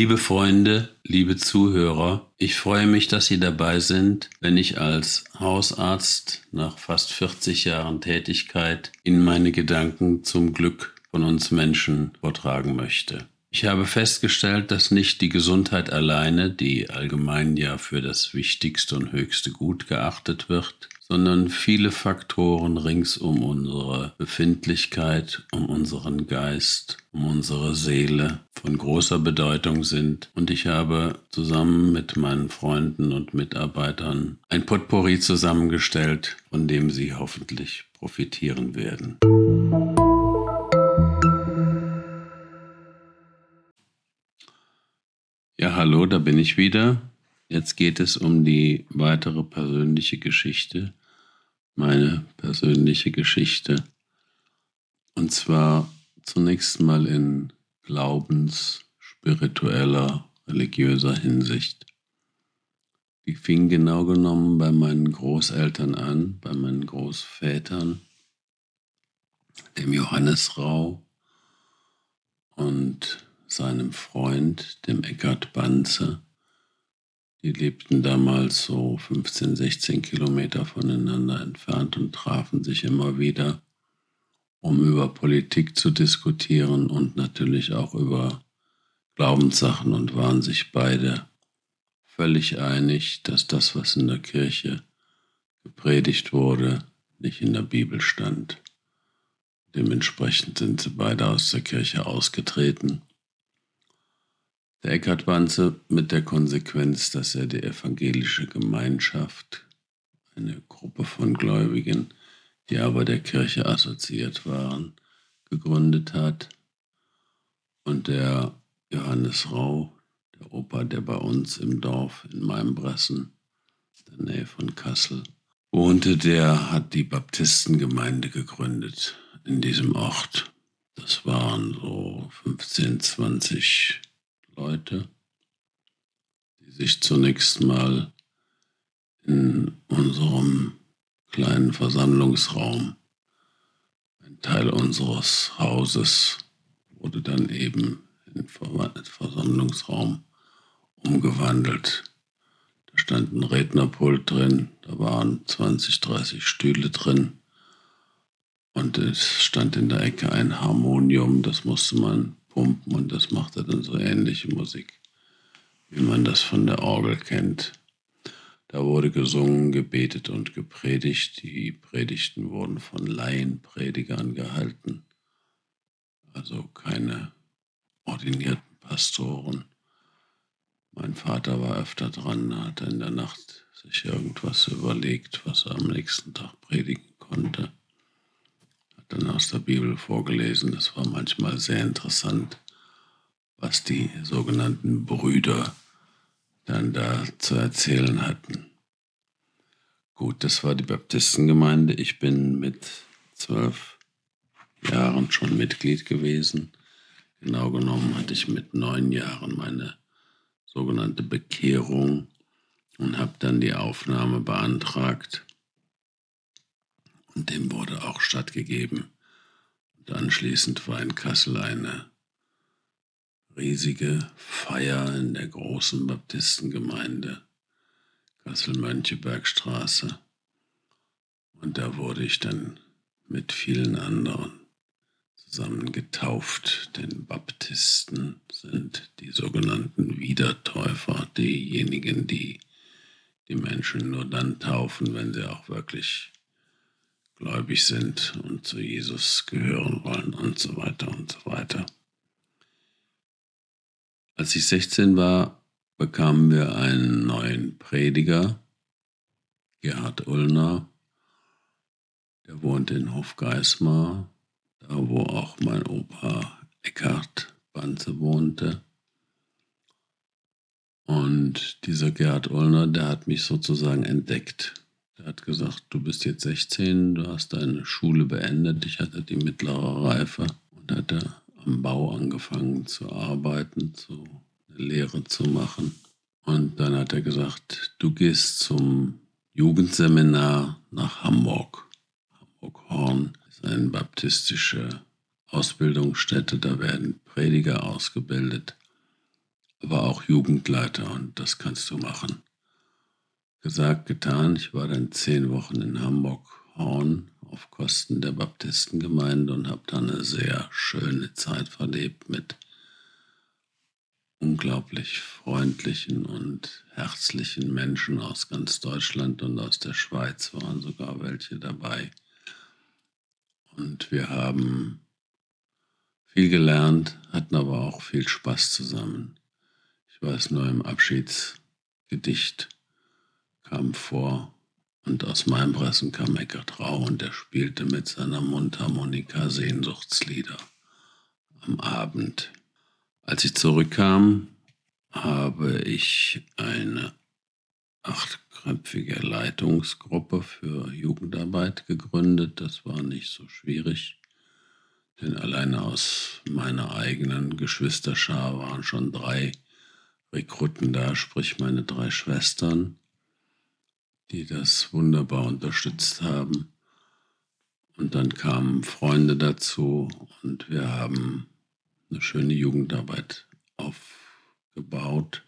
Liebe Freunde, liebe Zuhörer, ich freue mich, dass Sie dabei sind, wenn ich als Hausarzt nach fast 40 Jahren Tätigkeit Ihnen meine Gedanken zum Glück von uns Menschen vortragen möchte. Ich habe festgestellt, dass nicht die Gesundheit alleine, die allgemein ja für das wichtigste und höchste Gut geachtet wird, sondern viele Faktoren rings um unsere Befindlichkeit, um unseren Geist, um unsere Seele von großer Bedeutung sind. Und ich habe zusammen mit meinen Freunden und Mitarbeitern ein Potpourri zusammengestellt, von dem Sie hoffentlich profitieren werden. Ja, hallo, da bin ich wieder. Jetzt geht es um die weitere persönliche Geschichte meine persönliche Geschichte. Und zwar zunächst mal in glaubens-, spiritueller, religiöser Hinsicht. Die fing genau genommen bei meinen Großeltern an, bei meinen Großvätern, dem Johannes Rau und seinem Freund, dem Eckhard Banze, die lebten damals so 15, 16 Kilometer voneinander entfernt und trafen sich immer wieder, um über Politik zu diskutieren und natürlich auch über Glaubenssachen und waren sich beide völlig einig, dass das, was in der Kirche gepredigt wurde, nicht in der Bibel stand. Dementsprechend sind sie beide aus der Kirche ausgetreten der Eckhard Wanze mit der Konsequenz, dass er die evangelische Gemeinschaft, eine Gruppe von Gläubigen, die aber der Kirche assoziiert waren, gegründet hat. Und der Johannes Rau, der Opa, der bei uns im Dorf in Mainbressen, in der Nähe von Kassel, wohnte, der hat die Baptistengemeinde gegründet in diesem Ort. Das waren so 15, 20 Leute, die sich zunächst mal in unserem kleinen Versammlungsraum, ein Teil unseres Hauses wurde dann eben in Versammlungsraum umgewandelt. Da stand ein Rednerpult drin, da waren 20, 30 Stühle drin und es stand in der Ecke ein Harmonium, das musste man pumpen und das machte dann so ähnliche Musik, wie man das von der Orgel kennt. Da wurde gesungen, gebetet und gepredigt. Die Predigten wurden von Laienpredigern gehalten, also keine ordinierten Pastoren. Mein Vater war öfter dran, hat in der Nacht sich irgendwas überlegt, was er am nächsten Tag predigen konnte dann aus der Bibel vorgelesen. Das war manchmal sehr interessant, was die sogenannten Brüder dann da zu erzählen hatten. Gut, das war die Baptistengemeinde. Ich bin mit zwölf Jahren schon Mitglied gewesen. Genau genommen hatte ich mit neun Jahren meine sogenannte Bekehrung und habe dann die Aufnahme beantragt und dem wurde auch stattgegeben. Und anschließend war in Kassel eine riesige Feier in der großen Baptistengemeinde Kassel-Mönckebergstraße. Und da wurde ich dann mit vielen anderen zusammen getauft, denn Baptisten sind die sogenannten Wiedertäufer, diejenigen, die die Menschen nur dann taufen, wenn sie auch wirklich gläubig sind und zu Jesus gehören wollen und so weiter und so weiter. Als ich 16 war, bekamen wir einen neuen Prediger, Gerhard Ullner. Der wohnt in Hofgeismar, da wo auch mein Opa Eckhard Banze wohnte. Und dieser Gerhard Ullner, der hat mich sozusagen entdeckt. Er hat gesagt, du bist jetzt 16, du hast deine Schule beendet. Ich hatte die mittlere Reife und hatte am Bau angefangen zu arbeiten, zu, eine Lehre zu machen. Und dann hat er gesagt, du gehst zum Jugendseminar nach Hamburg. Hamburg-Horn ist eine baptistische Ausbildungsstätte, da werden Prediger ausgebildet. aber auch Jugendleiter und das kannst du machen. Gesagt, getan. Ich war dann zehn Wochen in Hamburg-Horn auf Kosten der Baptistengemeinde und habe da eine sehr schöne Zeit verlebt mit unglaublich freundlichen und herzlichen Menschen aus ganz Deutschland und aus der Schweiz waren sogar welche dabei. Und wir haben viel gelernt, hatten aber auch viel Spaß zusammen. Ich weiß nur, im Abschiedsgedicht kam vor, und aus meinem Pressen kam Eckert Rau und er spielte mit seiner Mundharmonika Sehnsuchtslieder am Abend. Als ich zurückkam, habe ich eine achtköpfige Leitungsgruppe für Jugendarbeit gegründet. Das war nicht so schwierig, denn alleine aus meiner eigenen Geschwisterschar waren schon drei Rekruten da, sprich meine drei Schwestern, die das wunderbar unterstützt haben. Und dann kamen Freunde dazu und wir haben eine schöne Jugendarbeit aufgebaut.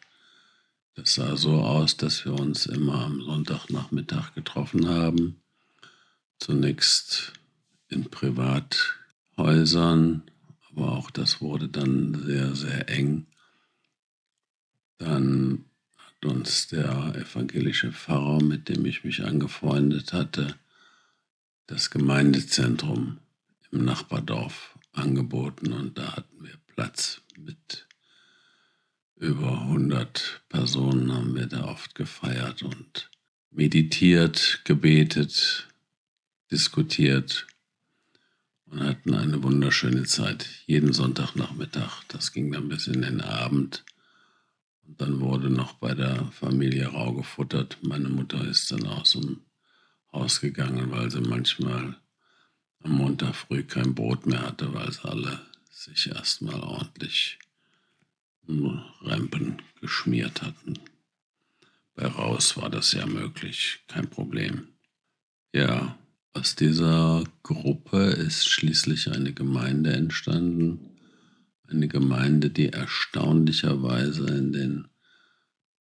Das sah so aus, dass wir uns immer am Sonntagnachmittag getroffen haben. Zunächst in Privathäusern, aber auch das wurde dann sehr, sehr eng. Dann uns der evangelische Pfarrer, mit dem ich mich angefreundet hatte, das Gemeindezentrum im Nachbardorf angeboten und da hatten wir Platz mit über 100 Personen haben wir da oft gefeiert und meditiert, gebetet, diskutiert und hatten eine wunderschöne Zeit. Jeden Sonntagnachmittag. Das ging dann bis in den Abend. Und dann wurde noch bei der Familie Rau gefuttert. Meine Mutter ist dann aus dem Haus gegangen, weil sie manchmal am Montag früh kein Brot mehr hatte, weil sie alle sich erstmal ordentlich Rempen geschmiert hatten. Bei Raus war das ja möglich, kein Problem. Ja, aus dieser Gruppe ist schließlich eine Gemeinde entstanden. Eine Gemeinde, die erstaunlicherweise in den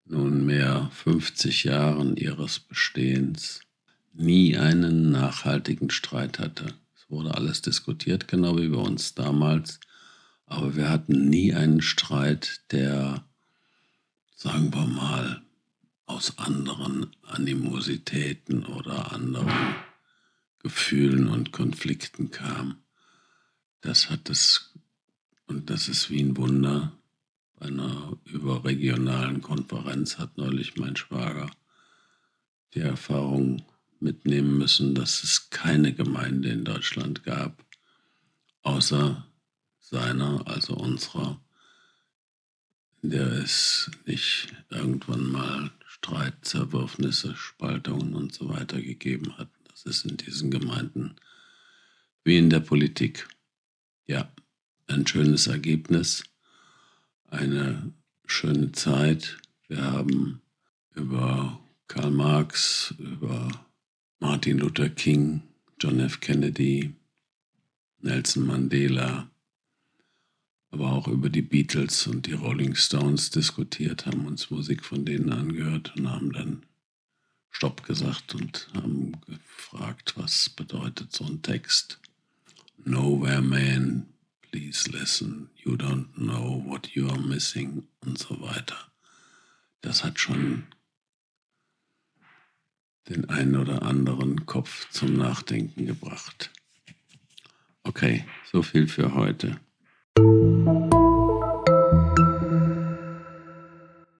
nunmehr 50 Jahren ihres Bestehens nie einen nachhaltigen Streit hatte. Es wurde alles diskutiert, genau wie bei uns damals. Aber wir hatten nie einen Streit, der, sagen wir mal, aus anderen Animositäten oder anderen Gefühlen und Konflikten kam. Das hat es, und das ist wie ein Wunder, bei einer überregionalen Konferenz hat neulich mein Schwager die Erfahrung mitnehmen müssen, dass es keine Gemeinde in Deutschland gab, außer seiner, also unserer, in der es nicht irgendwann mal Streit, Zerwürfnisse, Spaltungen und so weiter gegeben hat. Das ist in diesen Gemeinden wie in der Politik. Ja, ein schönes Ergebnis, eine schöne Zeit. Wir haben über Karl Marx, über Martin Luther King, John F. Kennedy, Nelson Mandela, aber auch über die Beatles und die Rolling Stones diskutiert, haben uns Musik von denen angehört und haben dann Stopp gesagt und haben gefragt, was bedeutet so ein Text. Nowhere man, please listen, you don't know what you are missing und so weiter. Das hat schon den einen oder anderen Kopf zum Nachdenken gebracht. Okay, so viel für heute.